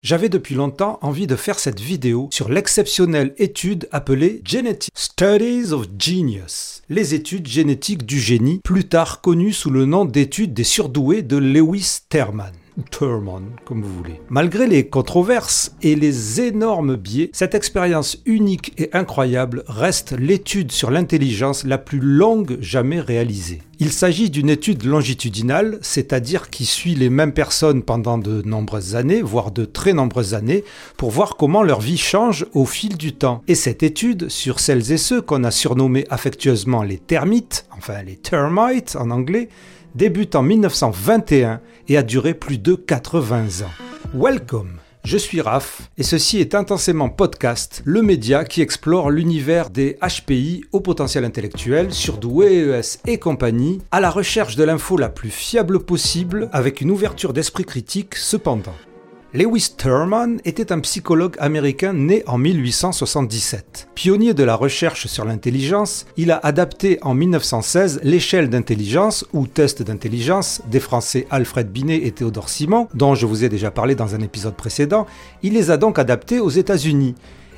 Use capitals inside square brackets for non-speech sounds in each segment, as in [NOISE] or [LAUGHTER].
J'avais depuis longtemps envie de faire cette vidéo sur l'exceptionnelle étude appelée Genetic Studies of Genius, les études génétiques du génie, plus tard connues sous le nom d'études des surdoués de Lewis Terman. Comme vous voulez. Malgré les controverses et les énormes biais, cette expérience unique et incroyable reste l'étude sur l'intelligence la plus longue jamais réalisée. Il s'agit d'une étude longitudinale, c'est-à-dire qui suit les mêmes personnes pendant de nombreuses années, voire de très nombreuses années, pour voir comment leur vie change au fil du temps. Et cette étude sur celles et ceux qu'on a surnommés affectueusement les termites, enfin les termites en anglais, débute en 1921 et a duré plus de 80 ans. Welcome je suis Raph et ceci est Intensément Podcast, le média qui explore l'univers des HPI au potentiel intellectuel, surdoués, ES et compagnie, à la recherche de l'info la plus fiable possible avec une ouverture d'esprit critique cependant. Lewis Terman était un psychologue américain né en 1877. Pionnier de la recherche sur l'intelligence, il a adapté en 1916 l'échelle d'intelligence ou test d'intelligence des Français Alfred Binet et Théodore Simon, dont je vous ai déjà parlé dans un épisode précédent. Il les a donc adaptés aux États-Unis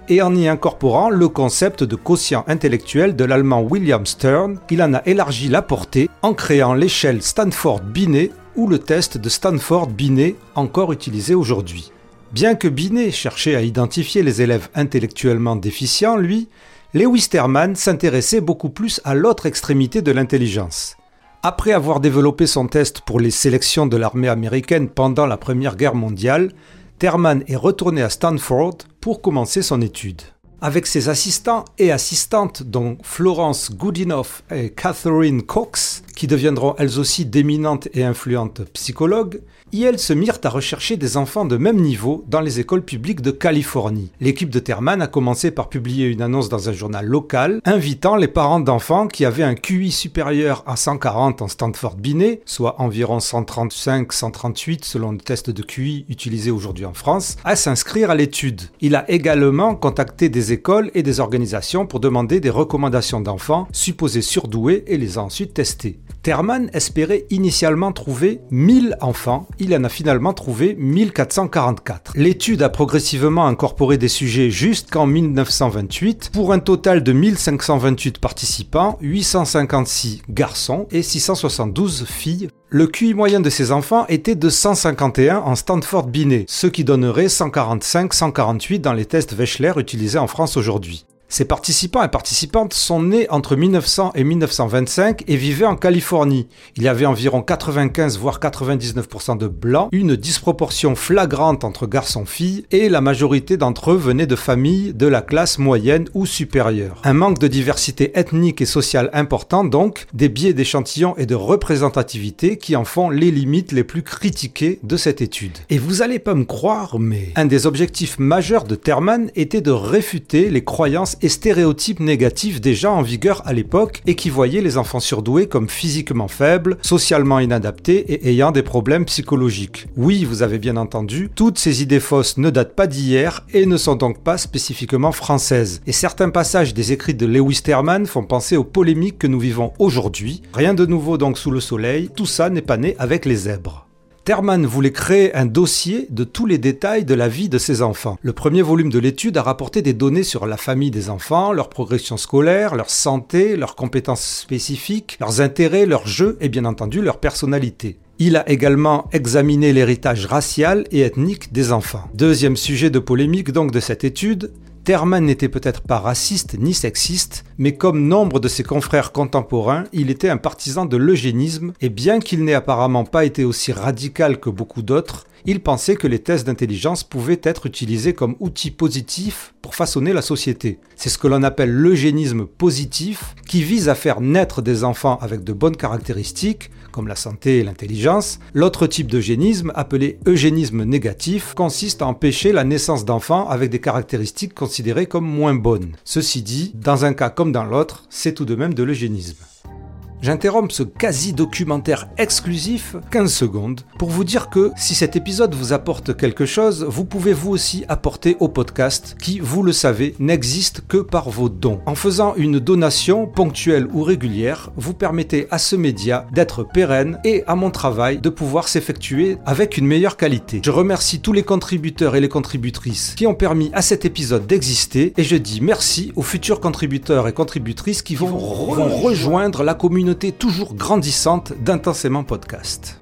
et en y incorporant le concept de quotient intellectuel de l'allemand William Stern, il en a élargi la portée en créant l'échelle Stanford-Binet ou le test de Stanford-Binet encore utilisé aujourd'hui. Bien que Binet cherchait à identifier les élèves intellectuellement déficients, lui, Lewis Terman s'intéressait beaucoup plus à l'autre extrémité de l'intelligence. Après avoir développé son test pour les sélections de l'armée américaine pendant la Première Guerre mondiale, Terman est retourné à Stanford pour commencer son étude. Avec ses assistants et assistantes, dont Florence Goodenough et Catherine Cox, qui deviendront elles aussi d'éminentes et influentes psychologues, elles se mirent à rechercher des enfants de même niveau dans les écoles publiques de Californie. L'équipe de Terman a commencé par publier une annonce dans un journal local invitant les parents d'enfants qui avaient un QI supérieur à 140 en Stanford Binet, soit environ 135-138 selon le test de QI utilisé aujourd'hui en France, à s'inscrire à l'étude. Il a également contacté des écoles et des organisations pour demander des recommandations d'enfants supposés surdoués et les a ensuite testés. Terman espérait initialement trouver 1000 enfants, il en a finalement trouvé 1444. L'étude a progressivement incorporé des sujets jusqu'en 1928 pour un total de 1528 participants, 856 garçons et 672 filles. Le QI moyen de ces enfants était de 151 en Stanford Binet, ce qui donnerait 145-148 dans les tests Wechsler utilisés en France aujourd'hui. Ces participants et participantes sont nés entre 1900 et 1925 et vivaient en Californie. Il y avait environ 95 voire 99% de blancs, une disproportion flagrante entre garçons-filles et la majorité d'entre eux venaient de familles de la classe moyenne ou supérieure. Un manque de diversité ethnique et sociale important donc, des biais d'échantillons et de représentativité qui en font les limites les plus critiquées de cette étude. Et vous allez pas me croire, mais un des objectifs majeurs de Terman était de réfuter les croyances et stéréotypes négatifs déjà en vigueur à l'époque et qui voyaient les enfants surdoués comme physiquement faibles, socialement inadaptés et ayant des problèmes psychologiques. Oui, vous avez bien entendu, toutes ces idées fausses ne datent pas d'hier et ne sont donc pas spécifiquement françaises. Et certains passages des écrits de Lewis Terman font penser aux polémiques que nous vivons aujourd'hui. Rien de nouveau donc sous le soleil, tout ça n'est pas né avec les zèbres. Terman voulait créer un dossier de tous les détails de la vie de ses enfants. Le premier volume de l'étude a rapporté des données sur la famille des enfants, leur progression scolaire, leur santé, leurs compétences spécifiques, leurs intérêts, leurs jeux et bien entendu leur personnalité. Il a également examiné l'héritage racial et ethnique des enfants. Deuxième sujet de polémique donc de cette étude, Terman n'était peut-être pas raciste ni sexiste, mais comme nombre de ses confrères contemporains, il était un partisan de l'eugénisme, et bien qu'il n'ait apparemment pas été aussi radical que beaucoup d'autres, il pensait que les tests d'intelligence pouvaient être utilisés comme outils positifs pour façonner la société. C'est ce que l'on appelle l'eugénisme positif, qui vise à faire naître des enfants avec de bonnes caractéristiques, comme la santé et l'intelligence. L'autre type d'eugénisme, appelé eugénisme négatif, consiste à empêcher la naissance d'enfants avec des caractéristiques considérées comme moins bonnes. Ceci dit, dans un cas comme dans l'autre, c'est tout de même de l'eugénisme. J'interromps ce quasi-documentaire exclusif 15 secondes pour vous dire que si cet épisode vous apporte quelque chose, vous pouvez vous aussi apporter au podcast qui, vous le savez, n'existe que par vos dons. En faisant une donation ponctuelle ou régulière, vous permettez à ce média d'être pérenne et à mon travail de pouvoir s'effectuer avec une meilleure qualité. Je remercie tous les contributeurs et les contributrices qui ont permis à cet épisode d'exister et je dis merci aux futurs contributeurs et contributrices qui vont, vont rejoindre la toujours grandissante d'Intensément Podcast.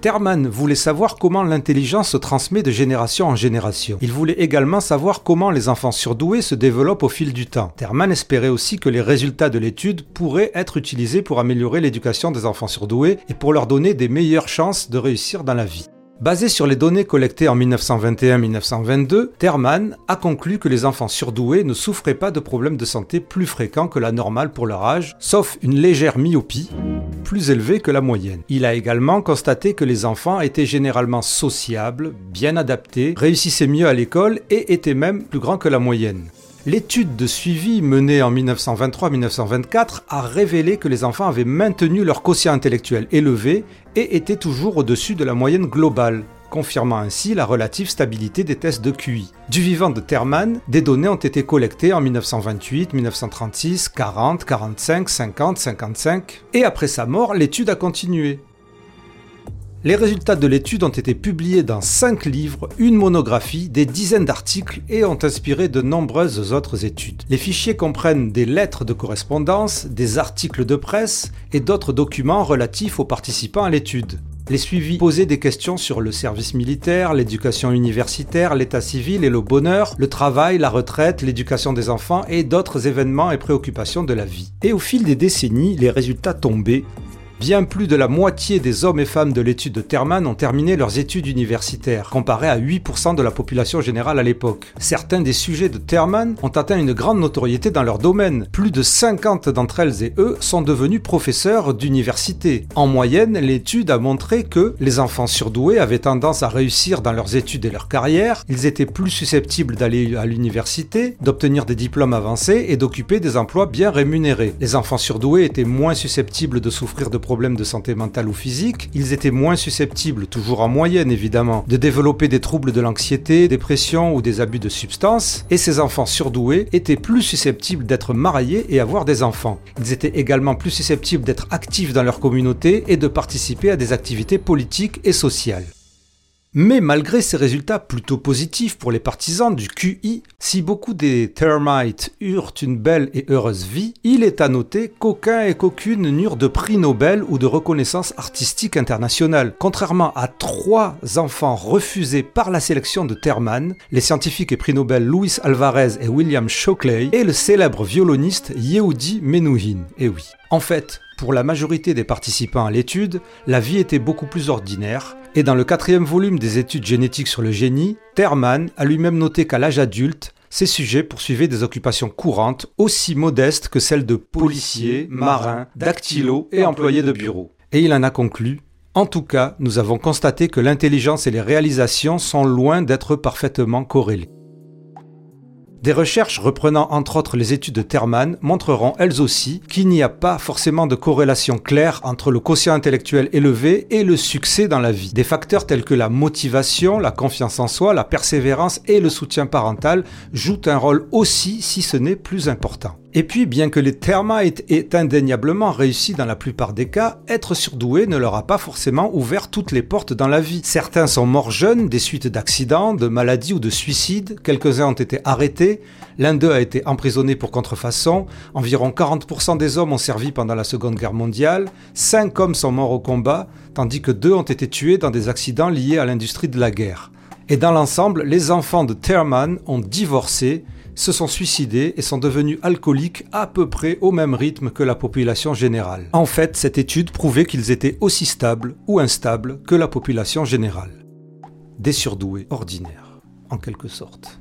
Terman voulait savoir comment l'intelligence se transmet de génération en génération. Il voulait également savoir comment les enfants surdoués se développent au fil du temps. Terman espérait aussi que les résultats de l'étude pourraient être utilisés pour améliorer l'éducation des enfants surdoués et pour leur donner des meilleures chances de réussir dans la vie. Basé sur les données collectées en 1921-1922, Terman a conclu que les enfants surdoués ne souffraient pas de problèmes de santé plus fréquents que la normale pour leur âge, sauf une légère myopie, plus élevée que la moyenne. Il a également constaté que les enfants étaient généralement sociables, bien adaptés, réussissaient mieux à l'école et étaient même plus grands que la moyenne. L'étude de suivi menée en 1923-1924 a révélé que les enfants avaient maintenu leur quotient intellectuel élevé et étaient toujours au-dessus de la moyenne globale, confirmant ainsi la relative stabilité des tests de QI. Du vivant de Terman, des données ont été collectées en 1928, 1936, 40, 45, 50, 55, et après sa mort, l'étude a continué. Les résultats de l'étude ont été publiés dans 5 livres, une monographie, des dizaines d'articles et ont inspiré de nombreuses autres études. Les fichiers comprennent des lettres de correspondance, des articles de presse et d'autres documents relatifs aux participants à l'étude. Les suivis posaient des questions sur le service militaire, l'éducation universitaire, l'état civil et le bonheur, le travail, la retraite, l'éducation des enfants et d'autres événements et préoccupations de la vie. Et au fil des décennies, les résultats tombaient Bien plus de la moitié des hommes et femmes de l'étude de Terman ont terminé leurs études universitaires, comparé à 8% de la population générale à l'époque. Certains des sujets de Terman ont atteint une grande notoriété dans leur domaine. Plus de 50 d'entre elles et eux sont devenus professeurs d'université. En moyenne, l'étude a montré que les enfants surdoués avaient tendance à réussir dans leurs études et leur carrière, ils étaient plus susceptibles d'aller à l'université, d'obtenir des diplômes avancés et d'occuper des emplois bien rémunérés. Les enfants surdoués étaient moins susceptibles de souffrir de problèmes de santé mentale ou physique, ils étaient moins susceptibles, toujours en moyenne évidemment, de développer des troubles de l'anxiété, dépression ou des abus de substances, et ces enfants surdoués étaient plus susceptibles d'être mariés et avoir des enfants. Ils étaient également plus susceptibles d'être actifs dans leur communauté et de participer à des activités politiques et sociales. Mais malgré ces résultats plutôt positifs pour les partisans du QI, si beaucoup des termites eurent une belle et heureuse vie, il est à noter qu'aucun et qu'aucune n'eurent de prix Nobel ou de reconnaissance artistique internationale. Contrairement à trois enfants refusés par la sélection de Terman, les scientifiques et prix Nobel Louis Alvarez et William Shockley et le célèbre violoniste Yehudi Menuhin. Eh oui. En fait, pour la majorité des participants à l'étude, la vie était beaucoup plus ordinaire, et dans le quatrième volume des études génétiques sur le génie, Terman a lui-même noté qu'à l'âge adulte, ces sujets poursuivaient des occupations courantes aussi modestes que celles de policiers, marins, dactylos et employés de bureau. Et il en a conclu en tout cas, nous avons constaté que l'intelligence et les réalisations sont loin d'être parfaitement corrélées. Des recherches reprenant entre autres les études de Terman montreront elles aussi qu'il n'y a pas forcément de corrélation claire entre le quotient intellectuel élevé et le succès dans la vie. Des facteurs tels que la motivation, la confiance en soi, la persévérance et le soutien parental jouent un rôle aussi si ce n'est plus important. Et puis, bien que les termites aient indéniablement réussi dans la plupart des cas, être surdoué ne leur a pas forcément ouvert toutes les portes dans la vie. Certains sont morts jeunes des suites d'accidents, de maladies ou de suicides, quelques-uns ont été arrêtés, l'un d'eux a été emprisonné pour contrefaçon, environ 40% des hommes ont servi pendant la Seconde Guerre mondiale, 5 hommes sont morts au combat, tandis que 2 ont été tués dans des accidents liés à l'industrie de la guerre. Et dans l'ensemble, les enfants de Terman ont divorcé, se sont suicidés et sont devenus alcooliques à peu près au même rythme que la population générale. En fait, cette étude prouvait qu'ils étaient aussi stables ou instables que la population générale. Des surdoués ordinaires, en quelque sorte.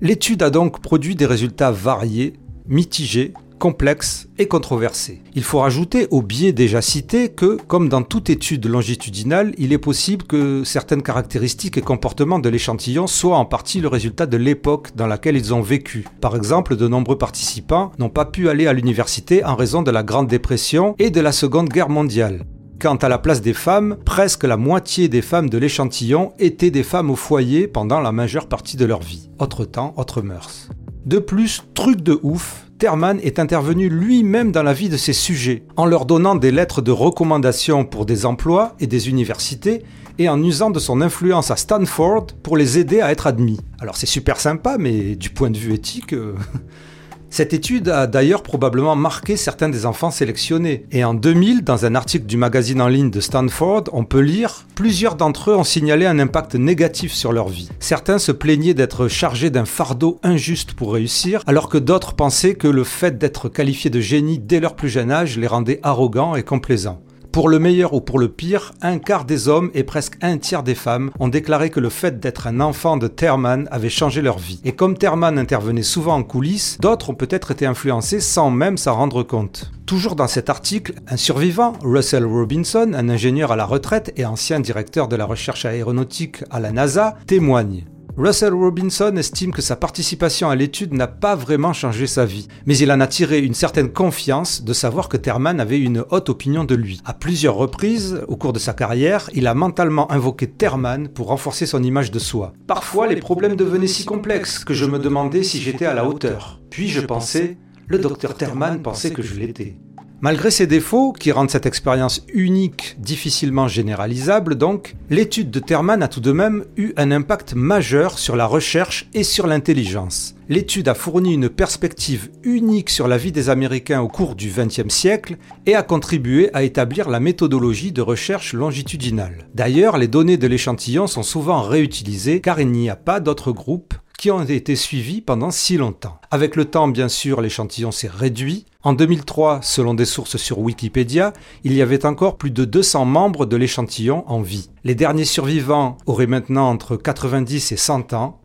L'étude a donc produit des résultats variés, mitigés, complexe et controversé. Il faut rajouter au biais déjà cité que, comme dans toute étude longitudinale, il est possible que certaines caractéristiques et comportements de l'échantillon soient en partie le résultat de l'époque dans laquelle ils ont vécu. Par exemple, de nombreux participants n'ont pas pu aller à l'université en raison de la Grande Dépression et de la Seconde Guerre mondiale. Quant à la place des femmes, presque la moitié des femmes de l'échantillon étaient des femmes au foyer pendant la majeure partie de leur vie. Autre temps, autre mœurs. De plus, truc de ouf, Terman est intervenu lui-même dans la vie de ses sujets, en leur donnant des lettres de recommandation pour des emplois et des universités, et en usant de son influence à Stanford pour les aider à être admis. Alors c'est super sympa, mais du point de vue éthique... euh, [LAUGHS] Cette étude a d'ailleurs probablement marqué certains des enfants sélectionnés. Et en 2000, dans un article du magazine en ligne de Stanford, on peut lire Plusieurs d'entre eux ont signalé un impact négatif sur leur vie. Certains se plaignaient d'être chargés d'un fardeau injuste pour réussir, alors que d'autres pensaient que le fait d'être qualifiés de génie dès leur plus jeune âge les rendait arrogants et complaisants. Pour le meilleur ou pour le pire, un quart des hommes et presque un tiers des femmes ont déclaré que le fait d'être un enfant de Terman avait changé leur vie. Et comme Terman intervenait souvent en coulisses, d'autres ont peut-être été influencés sans même s'en rendre compte. Toujours dans cet article, un survivant, Russell Robinson, un ingénieur à la retraite et ancien directeur de la recherche aéronautique à la NASA, témoigne. Russell Robinson estime que sa participation à l'étude n'a pas vraiment changé sa vie, mais il en a tiré une certaine confiance de savoir que Terman avait une haute opinion de lui. À plusieurs reprises, au cours de sa carrière, il a mentalement invoqué Terman pour renforcer son image de soi. Parfois, les problèmes devenaient si complexes que je me demandais si j'étais à la hauteur. Puis je pensais, le docteur Terman pensait que je l'étais. Malgré ses défauts, qui rendent cette expérience unique difficilement généralisable donc, l'étude de Terman a tout de même eu un impact majeur sur la recherche et sur l'intelligence. L'étude a fourni une perspective unique sur la vie des Américains au cours du XXe siècle et a contribué à établir la méthodologie de recherche longitudinale. D'ailleurs, les données de l'échantillon sont souvent réutilisées car il n'y a pas d'autres groupes qui ont été suivis pendant si longtemps. Avec le temps, bien sûr, l'échantillon s'est réduit. En 2003, selon des sources sur Wikipédia, il y avait encore plus de 200 membres de l'échantillon en vie. Les derniers survivants auraient maintenant entre 90 et 100 ans.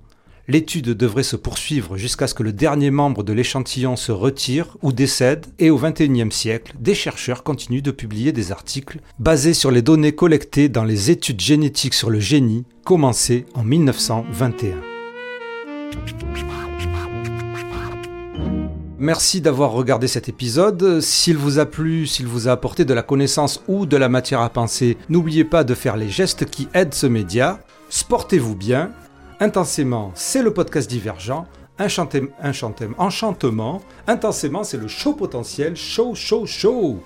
L'étude devrait se poursuivre jusqu'à ce que le dernier membre de l'échantillon se retire ou décède, et au XXIe siècle, des chercheurs continuent de publier des articles basés sur les données collectées dans les études génétiques sur le génie, commencées en 1921. Merci d'avoir regardé cet épisode. S'il vous a plu, s'il vous a apporté de la connaissance ou de la matière à penser, n'oubliez pas de faire les gestes qui aident ce média. Sportez-vous bien. Intensément, c'est le podcast divergent. Enchantement. Intensément, c'est le show potentiel. Show, show, show.